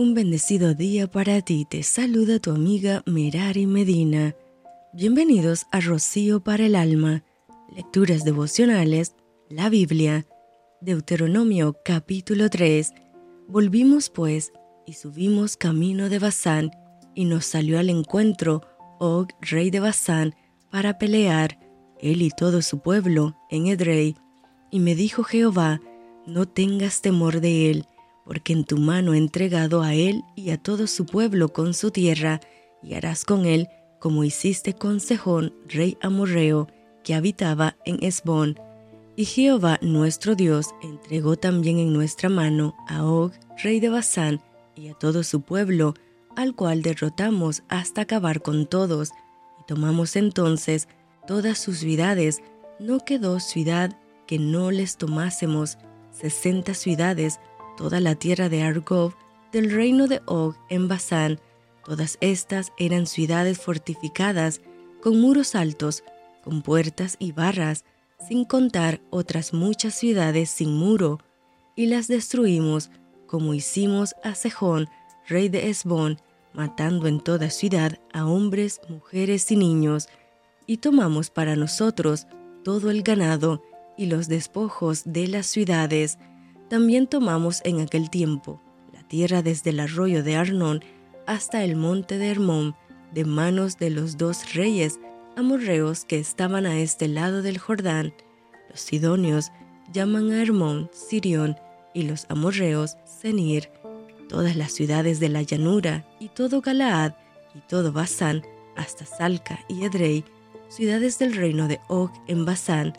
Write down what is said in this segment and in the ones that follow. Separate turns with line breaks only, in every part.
Un bendecido día para ti, te saluda tu amiga Merari Medina. Bienvenidos a Rocío para el Alma, Lecturas Devocionales, la Biblia, Deuteronomio capítulo 3. Volvimos pues y subimos camino de Basán, y nos salió al encuentro Og, rey de Basán, para pelear, él y todo su pueblo, en Edrei. Y me dijo Jehová, no tengas temor de él, porque en tu mano he entregado a él y a todo su pueblo con su tierra, y harás con él como hiciste con Sejón, rey amorreo, que habitaba en Esbón. Y Jehová nuestro Dios entregó también en nuestra mano a Og, rey de Basán, y a todo su pueblo, al cual derrotamos hasta acabar con todos, y tomamos entonces todas sus ciudades, no quedó ciudad que no les tomásemos, sesenta ciudades, toda la tierra de Argob, del reino de Og en Basán. Todas estas eran ciudades fortificadas, con muros altos, con puertas y barras, sin contar otras muchas ciudades sin muro, y las destruimos, como hicimos a Sejón, rey de Esbón, matando en toda ciudad a hombres, mujeres y niños, y tomamos para nosotros todo el ganado y los despojos de las ciudades, también tomamos en aquel tiempo la tierra desde el arroyo de Arnón hasta el monte de Hermón, de manos de los dos reyes amorreos que estaban a este lado del Jordán. Los sidonios llaman a Hermón Sirión y los amorreos Senir. Todas las ciudades de la llanura y todo Galaad y todo Basán hasta Salca y Edrei, ciudades del reino de Og en Basán,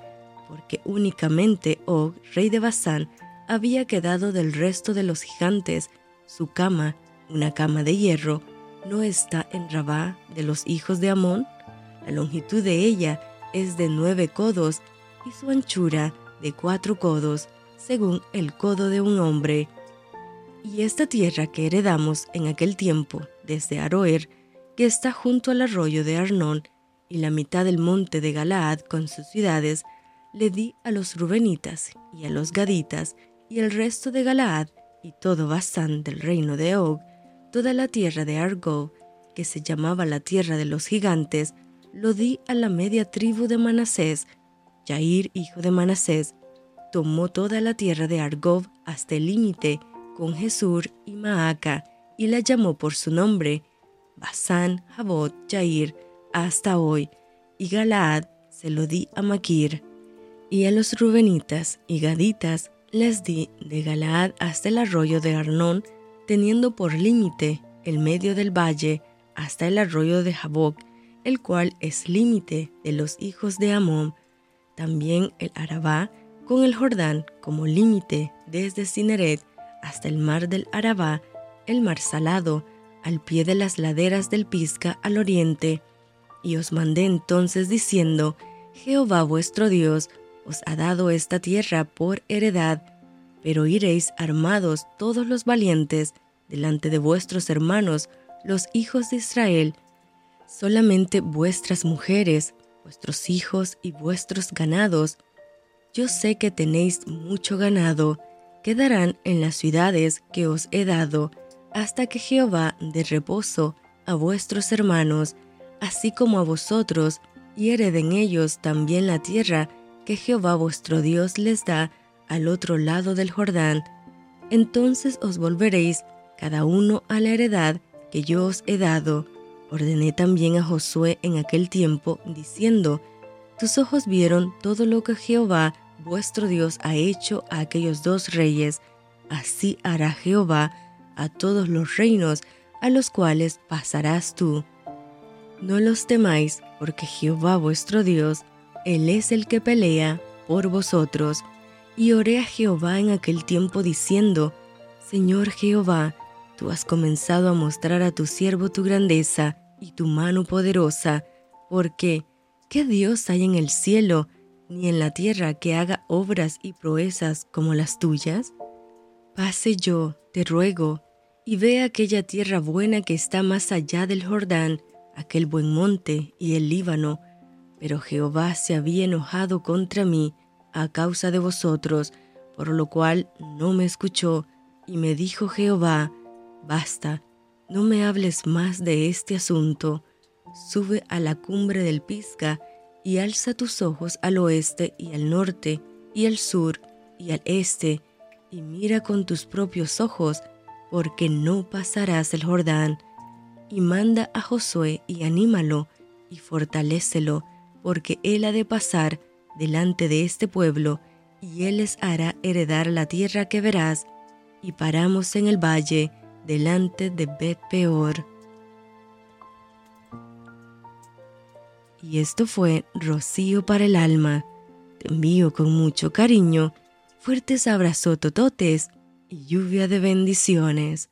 porque únicamente Og, rey de Basán, había quedado del resto de los gigantes. Su cama, una cama de hierro, no está en Rabá de los hijos de Amón. La longitud de ella es de nueve codos y su anchura de cuatro codos, según el codo de un hombre. Y esta tierra que heredamos en aquel tiempo, desde Aroer, que está junto al arroyo de Arnón, y la mitad del monte de Galaad con sus ciudades, le di a los Rubenitas y a los Gaditas y el resto de Galaad y todo Basán del reino de Og, toda la tierra de Argo, que se llamaba la tierra de los gigantes, lo di a la media tribu de Manasés. Jair, hijo de Manasés, tomó toda la tierra de Argob hasta el límite con Jesur y Maaca, y la llamó por su nombre, Basán, Jabot, Jair, hasta hoy, y Galaad se lo di a Maquir. Y a los Rubenitas y Gaditas les di de Galaad hasta el arroyo de Arnón, teniendo por límite el medio del valle hasta el arroyo de Jaboc, el cual es límite de los hijos de Amón, también el Arabá con el Jordán como límite desde Cineret hasta el mar del Arabá, el mar salado, al pie de las laderas del Pisca al oriente. Y os mandé entonces diciendo, Jehová vuestro Dios os ha dado esta tierra por heredad, pero iréis armados todos los valientes delante de vuestros hermanos, los hijos de Israel, solamente vuestras mujeres, vuestros hijos y vuestros ganados. Yo sé que tenéis mucho ganado, quedarán en las ciudades que os he dado, hasta que Jehová dé reposo a vuestros hermanos, así como a vosotros, y hereden ellos también la tierra que Jehová vuestro Dios les da al otro lado del Jordán, entonces os volveréis cada uno a la heredad que yo os he dado. Ordené también a Josué en aquel tiempo, diciendo, Tus ojos vieron todo lo que Jehová vuestro Dios ha hecho a aquellos dos reyes, así hará Jehová a todos los reinos a los cuales pasarás tú. No los temáis, porque Jehová vuestro Dios él es el que pelea por vosotros. Y oré a Jehová en aquel tiempo diciendo, Señor Jehová, tú has comenzado a mostrar a tu siervo tu grandeza y tu mano poderosa, porque ¿qué Dios hay en el cielo ni en la tierra que haga obras y proezas como las tuyas? Pase yo, te ruego, y ve aquella tierra buena que está más allá del Jordán, aquel buen monte y el Líbano, pero Jehová se había enojado contra mí a causa de vosotros, por lo cual no me escuchó, y me dijo Jehová, Basta, no me hables más de este asunto. Sube a la cumbre del Pisga y alza tus ojos al oeste y al norte y al sur y al este, y mira con tus propios ojos, porque no pasarás el Jordán. Y manda a Josué y anímalo y fortalécelo, porque él ha de pasar delante de este pueblo, y él les hará heredar la tierra que verás. Y paramos en el valle delante de Bet Peor. Y esto fue Rocío para el alma. Te envío con mucho cariño, fuertes abrazos tototes y lluvia de bendiciones.